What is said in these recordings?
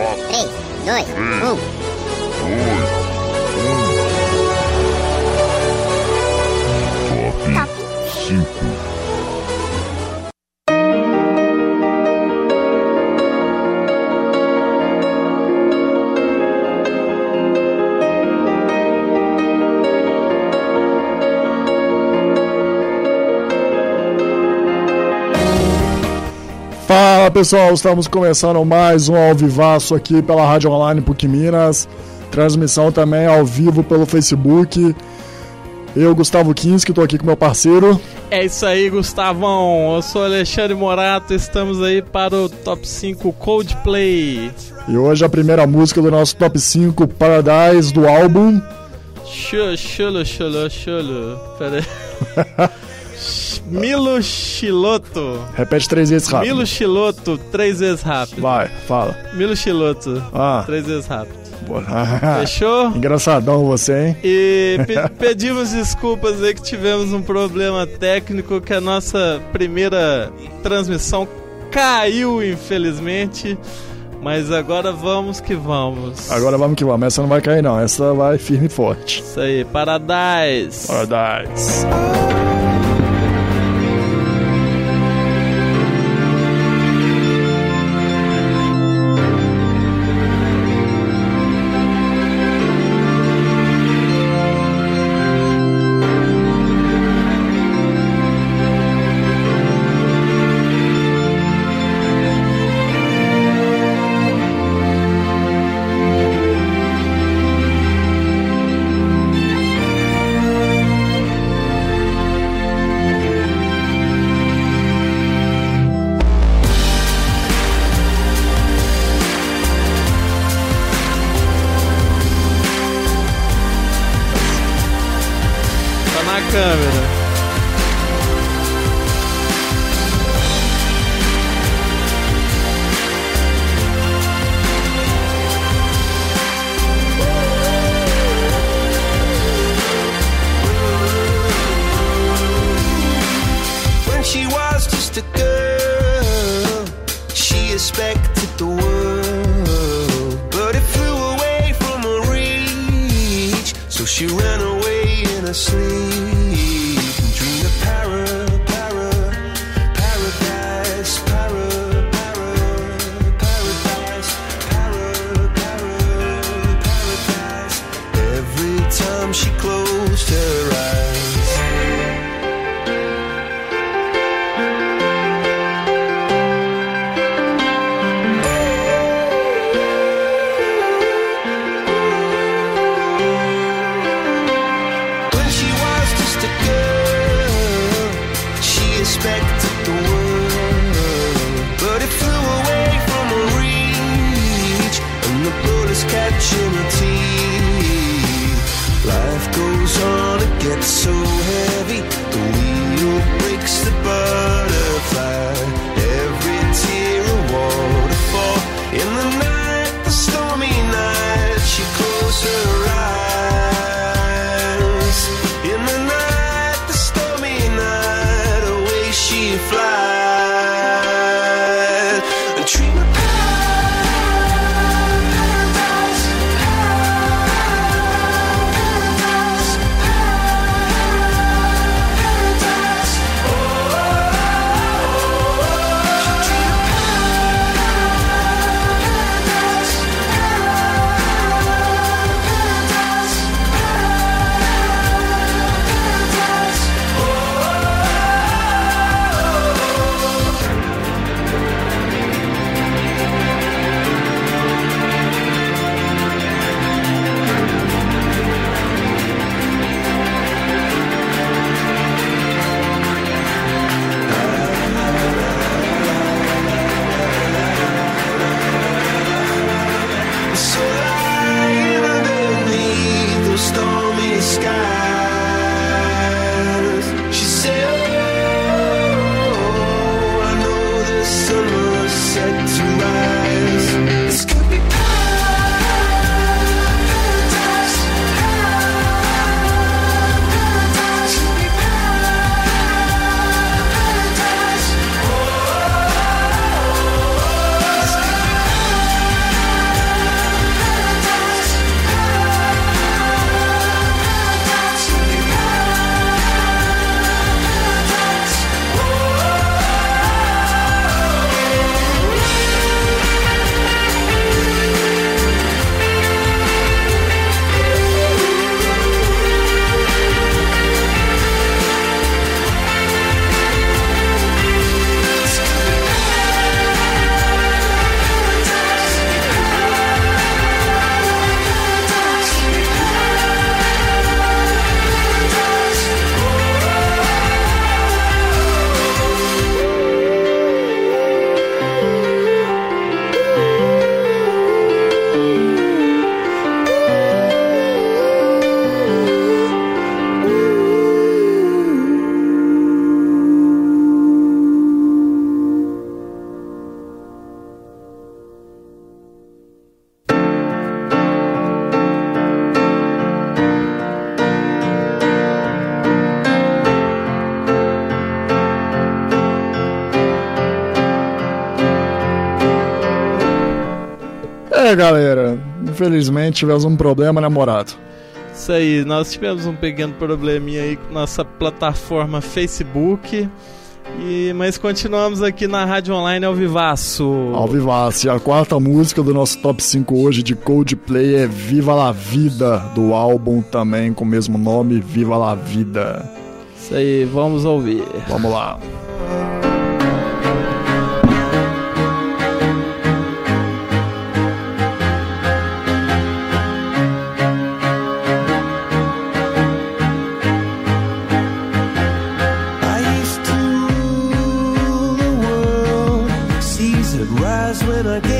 3, 2, 1. 2. Pessoal, estamos começando mais um ao vivaço aqui pela Rádio Online PUC Minas. Transmissão também ao vivo pelo Facebook. Eu, Gustavo Kinski, estou aqui com meu parceiro. É isso aí, Gustavão. Eu sou Alexandre Morato. Estamos aí para o top 5 Coldplay. E hoje a primeira música do nosso top 5 Paradise do álbum. Chulo, chulo, chulo, chulo. Pera aí. Milo Chiloto. Repete três vezes rápido. Milo Chiloto, três vezes rápido. Vai, fala. Milo Chiloto, Ah, três vezes rápido. Fechou? Engraçadão você, hein? E pe- pedimos desculpas aí que tivemos um problema técnico que a nossa primeira transmissão caiu, infelizmente. Mas agora vamos que vamos. Agora vamos que vamos. Essa não vai cair, não. Essa vai firme e forte. Isso aí, Paradise. Paradise. She ran away in her sleep to É, galera, infelizmente tivemos um problema, né, namorado. Isso aí, nós tivemos um pequeno probleminha aí com nossa plataforma Facebook. E, mas continuamos aqui na Rádio Online ao Vivaço. Ao Vivaço. E a quarta música do nosso top 5 hoje de Coldplay é Viva la Vida, do álbum também com o mesmo nome, Viva la Vida. Isso aí, vamos ouvir. Vamos lá. when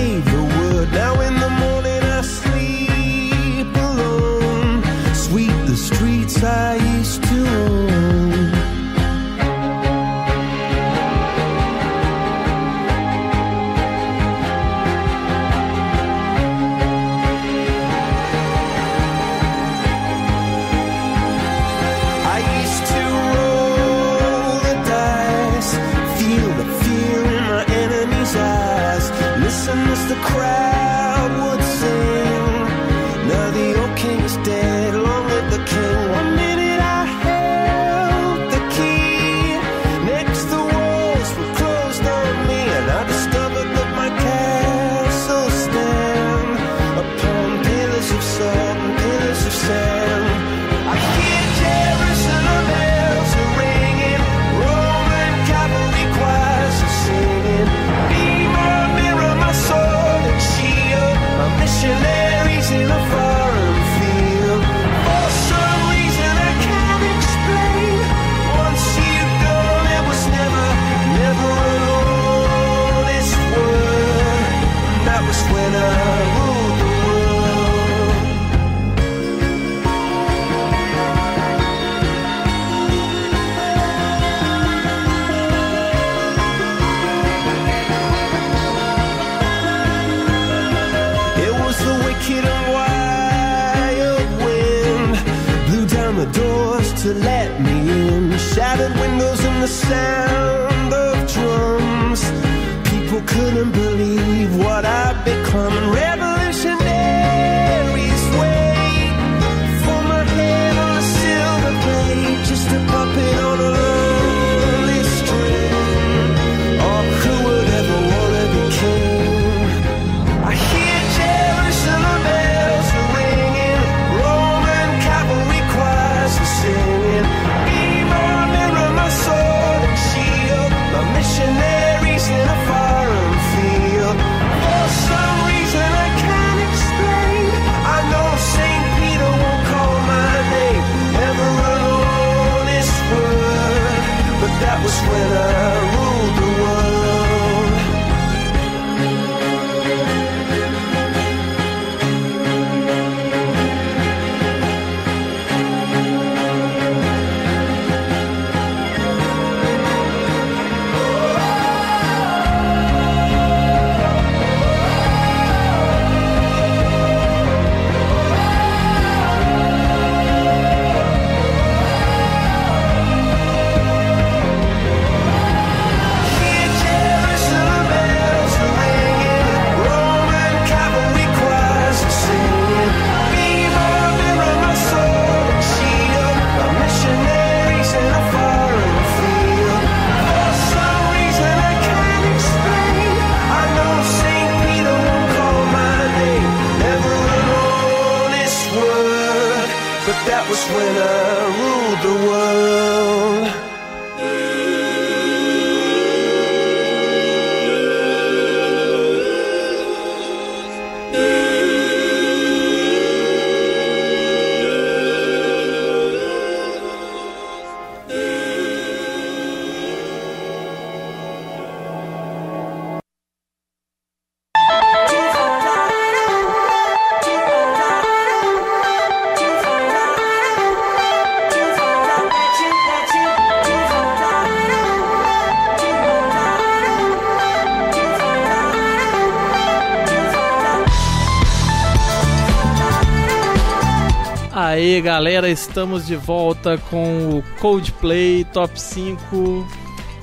aí, galera, estamos de volta com o Coldplay Top 5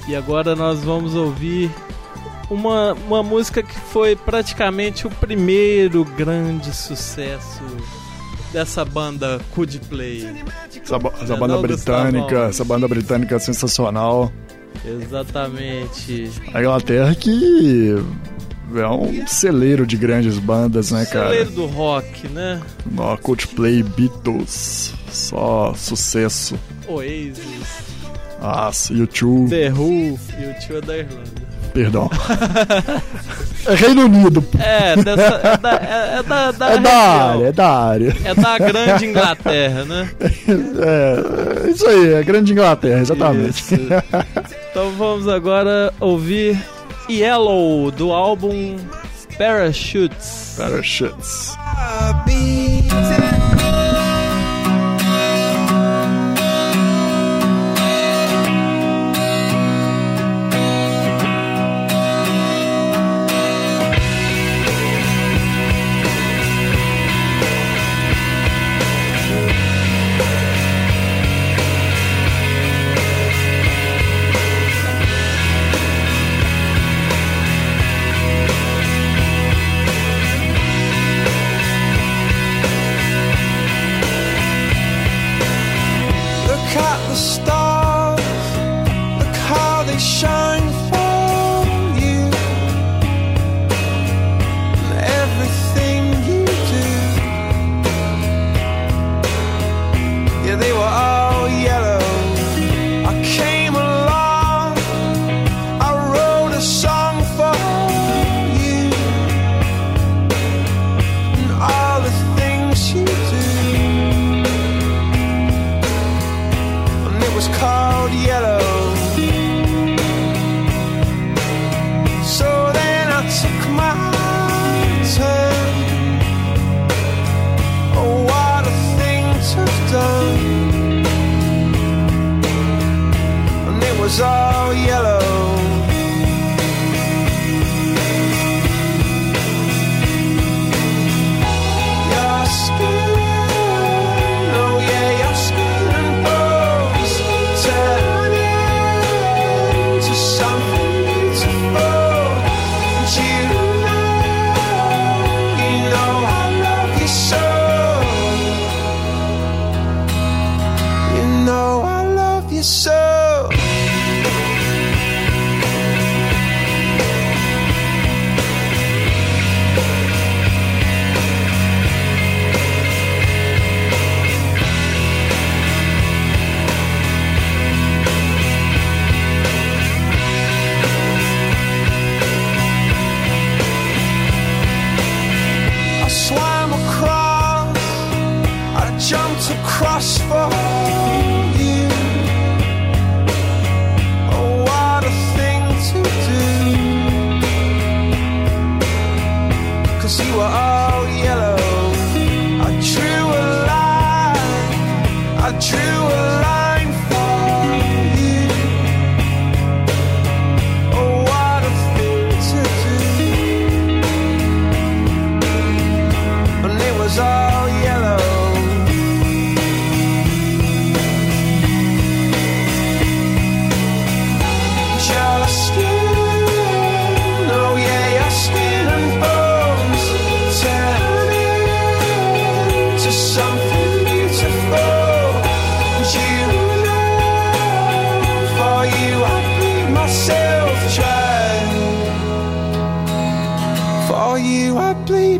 e agora nós vamos ouvir uma, uma música que foi praticamente o primeiro grande sucesso dessa banda Coldplay. Essa, essa banda britânica, essa banda britânica sensacional. Exatamente. A Inglaterra que é um celeiro de grandes bandas, né, cara? Celeiro do rock, né? No Coldplay, Beatles, só sucesso. Oasis, Nossa, YouTube, The Who e tio é da Irlanda. perdão. é Reino Unido, pô. É, dessa, é da, é, é da, da é da área, é da área. É da grande Inglaterra, né? É, isso aí, é Grande Inglaterra, exatamente. Isso. Então vamos agora ouvir Yellow do álbum Parachutes. Parachutes.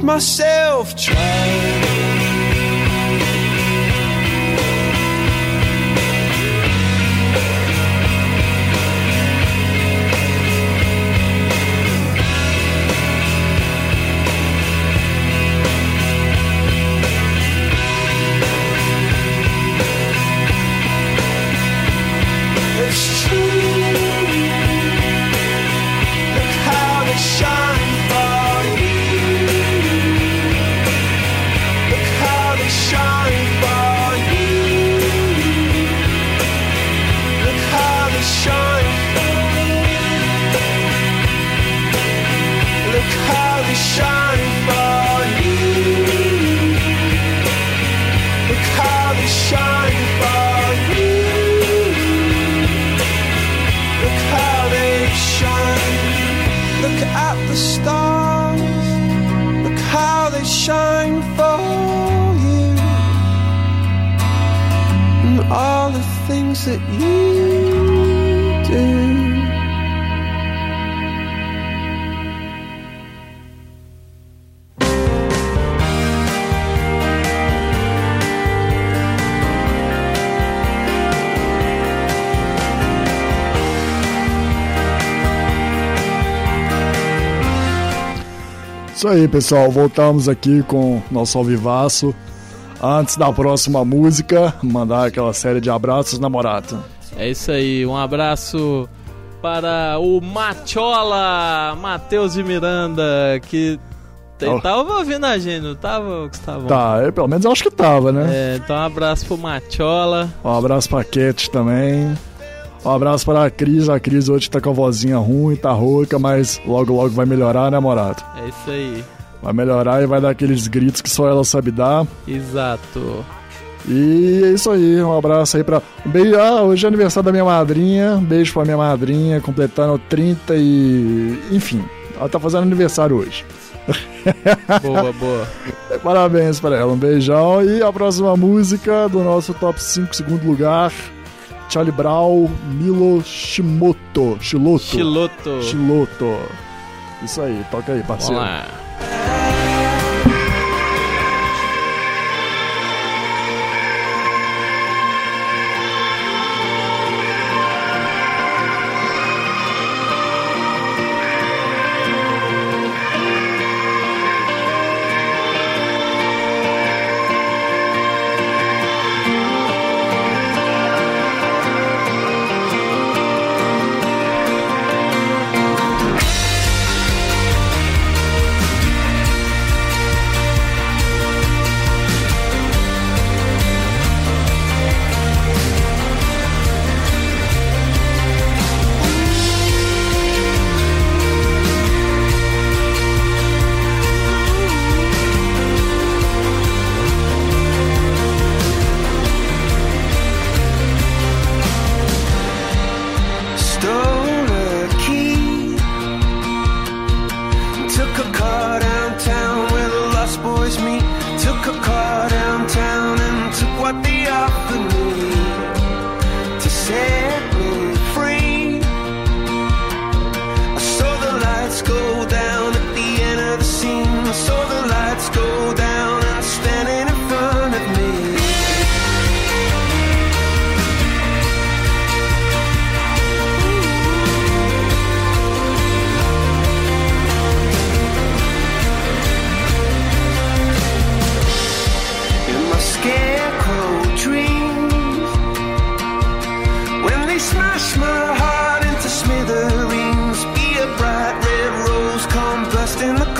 myself trying. Isso aí, pessoal. Voltamos aqui com nosso alvivaço. Antes da próxima música, mandar aquela série de abraços, namorado. É isso aí, um abraço para o Machola, Matheus de Miranda, que te- Oh. tava ouvindo a gente, não tava, Gustavo? Tá, eu, pelo menos eu acho que tava, né? É, então um abraço pro Machola. Um abraço pra Cat também. Um abraço para a Cris. A Cris hoje tá com a vozinha ruim, tá rouca, mas logo logo vai melhorar, né, namorado? É isso aí, Vai melhorar e vai dar aqueles gritos que só ela sabe dar. exato. E é isso aí, um abraço aí pra. Um beijo. Ah, hoje é aniversário da minha madrinha. Um beijo pra minha madrinha, completando 30 e. Enfim, ela tá fazendo aniversário hoje. Boa, boa. Parabéns pra ela, um beijão. E a próxima música do nosso top 5, segundo lugar: Charlie Brown, Milo Shimoto. Shiloto. Chiloto. Chiloto. Isso aí, toca aí, parceiro. lá. in the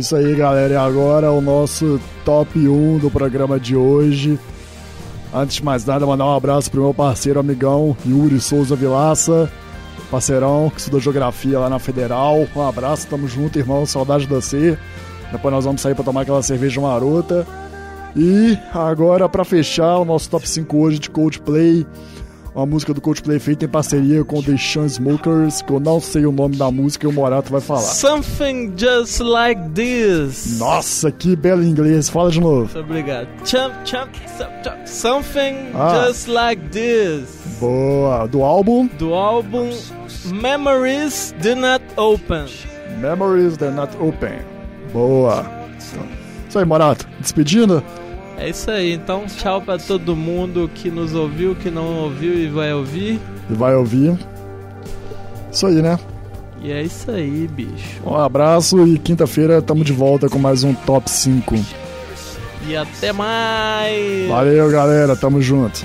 Isso aí, galera. E agora o nosso top 1 do programa de hoje. Antes de mais nada, mandar um abraço pro meu parceiro, amigão Yuri Souza Vilaça, parceirão que estudou geografia lá na Federal. Um abraço, tamo junto, irmão. Saudade de você. Depois nós vamos sair pra tomar aquela cerveja marota. E agora, para fechar o nosso top 5 hoje de Coldplay, uma música do Coldplay feita em parceria com The Smokers, que eu não sei o nome da música e o Morato vai falar. Something just like this. Nossa, que belo inglês. Fala de novo. Obrigado. Chump, chump, chump, something Ah. just like this. Boa. Do álbum Do álbum Memories Do Not Open. Memories That Not Open. Boa. Então, Isso aí, Morato. Despedindo? É isso aí, então tchau pra todo mundo que nos ouviu, que não ouviu e vai ouvir. E vai ouvir. Isso aí, né? E é isso aí, bicho. Um abraço e quinta-feira tamo de volta com mais um Top 5. E até mais! Valeu, galera. Tamo junto.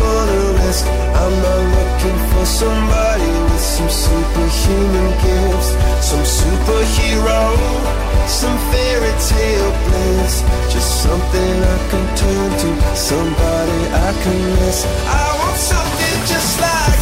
wanna risk? I'm not looking for somebody with some superhuman gifts, some superhero, some fairy tale bliss. Just something I can turn to, somebody I can miss. I want something just like